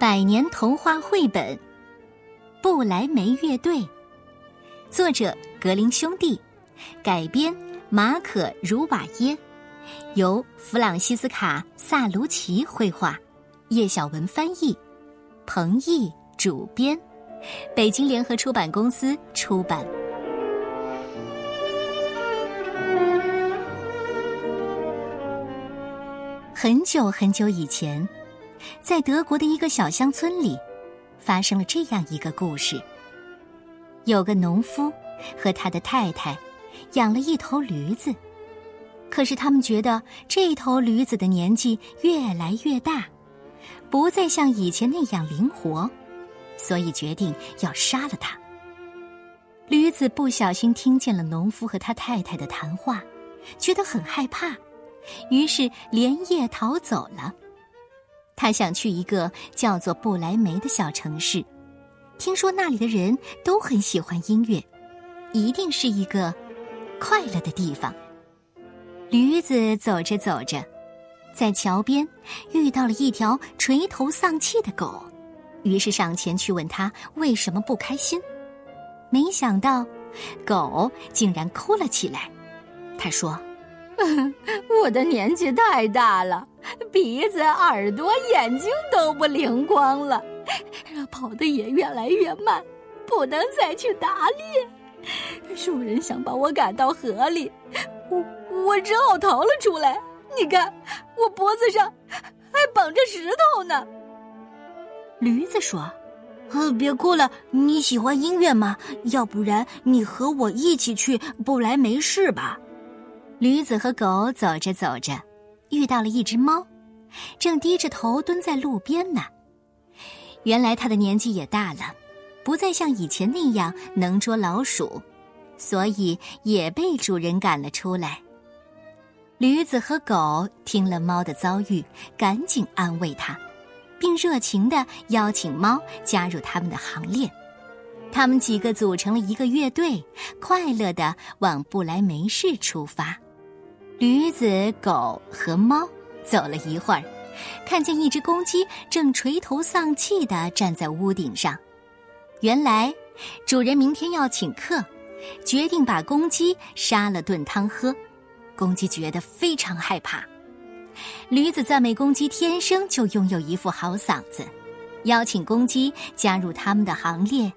百年童话绘本《布莱梅乐队》，作者格林兄弟，改编马可·茹瓦耶，由弗朗西斯卡·萨卢奇绘画，叶小文翻译，彭毅主编，北京联合出版公司出版。很久很久以前。在德国的一个小乡村里，发生了这样一个故事：有个农夫和他的太太养了一头驴子，可是他们觉得这头驴子的年纪越来越大，不再像以前那样灵活，所以决定要杀了它。驴子不小心听见了农夫和他太太的谈话，觉得很害怕，于是连夜逃走了。他想去一个叫做不来梅的小城市，听说那里的人都很喜欢音乐，一定是一个快乐的地方。驴子走着走着，在桥边遇到了一条垂头丧气的狗，于是上前去问他为什么不开心。没想到，狗竟然哭了起来。他说。我的年纪太大了，鼻子、耳朵、眼睛都不灵光了，跑得也越来越慢，不能再去打猎。主人想把我赶到河里，我我只好逃了出来。你看，我脖子上还绑着石头呢。驴子说：“别哭了，你喜欢音乐吗？要不然你和我一起去不来没事吧。”驴子和狗走着走着，遇到了一只猫，正低着头蹲在路边呢。原来它的年纪也大了，不再像以前那样能捉老鼠，所以也被主人赶了出来。驴子和狗听了猫的遭遇，赶紧安慰它，并热情的邀请猫加入他们的行列。他们几个组成了一个乐队，快乐的往不来梅市出发。驴子、狗和猫走了一会儿，看见一只公鸡正垂头丧气的站在屋顶上。原来，主人明天要请客，决定把公鸡杀了炖汤喝。公鸡觉得非常害怕。驴子赞美公鸡天生就拥有一副好嗓子，邀请公鸡加入他们的行列。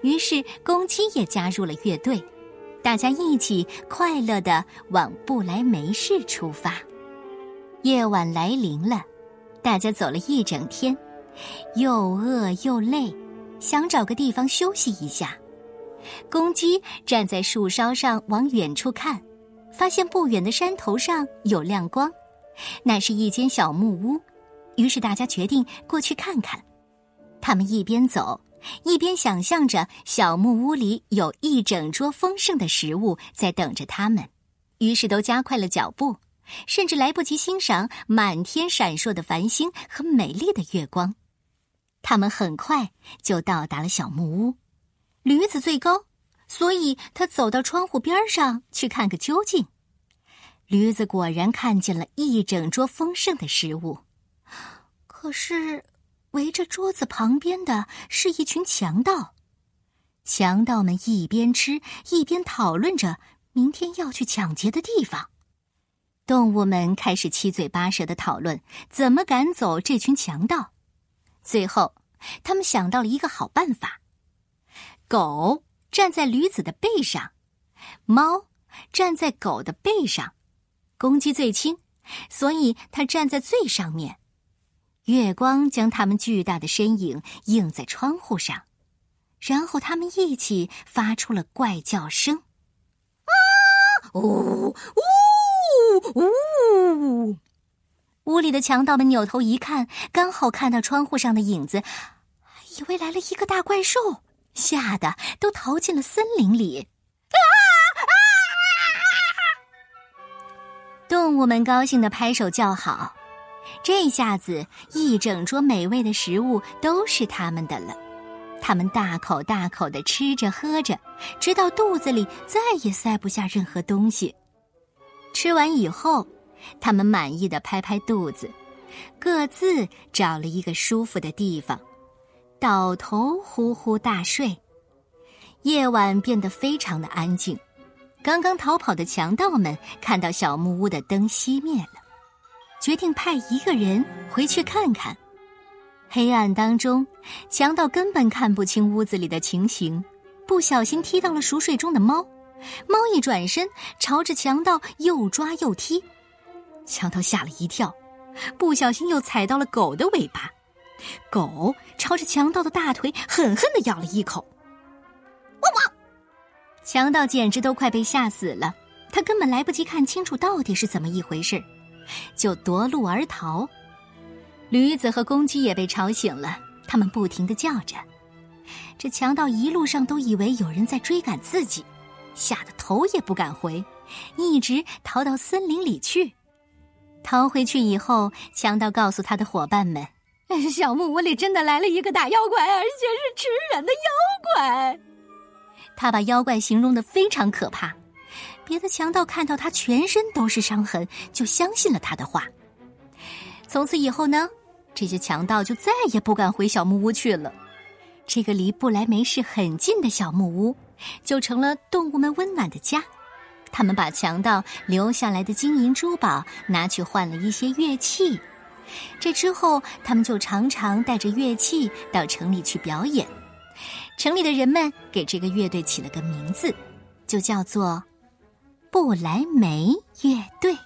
于是，公鸡也加入了乐队。大家一起快乐的往不来梅市出发。夜晚来临了，大家走了一整天，又饿又累，想找个地方休息一下。公鸡站在树梢上往远处看，发现不远的山头上有亮光，那是一间小木屋。于是大家决定过去看看。他们一边走。一边想象着小木屋里有一整桌丰盛的食物在等着他们，于是都加快了脚步，甚至来不及欣赏满天闪烁的繁星和美丽的月光。他们很快就到达了小木屋，驴子最高，所以他走到窗户边上去看个究竟。驴子果然看见了一整桌丰盛的食物，可是。围着桌子旁边的是一群强盗，强盗们一边吃一边讨论着明天要去抢劫的地方。动物们开始七嘴八舌的讨论怎么赶走这群强盗。最后，他们想到了一个好办法：狗站在驴子的背上，猫站在狗的背上，公鸡最轻，所以它站在最上面。月光将他们巨大的身影映在窗户上，然后他们一起发出了怪叫声：“啊，呜呜呜！”屋里的强盗们扭头一看，刚好看到窗户上的影子，以为来了一个大怪兽，吓得都逃进了森林里。动物们高兴的拍手叫好。这下子，一整桌美味的食物都是他们的了。他们大口大口的吃着喝着，直到肚子里再也塞不下任何东西。吃完以后，他们满意的拍拍肚子，各自找了一个舒服的地方，倒头呼呼大睡。夜晚变得非常的安静。刚刚逃跑的强盗们看到小木屋的灯熄灭了，决定派一个人回去看看。黑暗当中，强盗根本看不清屋子里的情形，不小心踢到了熟睡中的猫。猫一转身，朝着强盗又抓又踢，强盗吓了一跳，不小心又踩到了狗的尾巴。狗朝着强盗的大腿狠狠的咬了一口。汪汪！强盗简直都快被吓死了，他根本来不及看清楚到底是怎么一回事，就夺路而逃。驴子和公鸡也被吵醒了，他们不停的叫着。这强盗一路上都以为有人在追赶自己，吓得头也不敢回，一直逃到森林里去。逃回去以后，强盗告诉他的伙伴们：“小木屋里真的来了一个大妖怪，而且是吃人的妖怪。”他把妖怪形容的非常可怕，别的强盗看到他全身都是伤痕，就相信了他的话。从此以后呢？这些强盗就再也不敢回小木屋去了。这个离不来梅市很近的小木屋，就成了动物们温暖的家。他们把强盗留下来的金银珠宝拿去换了一些乐器。这之后，他们就常常带着乐器到城里去表演。城里的人们给这个乐队起了个名字，就叫做“不来梅乐队”。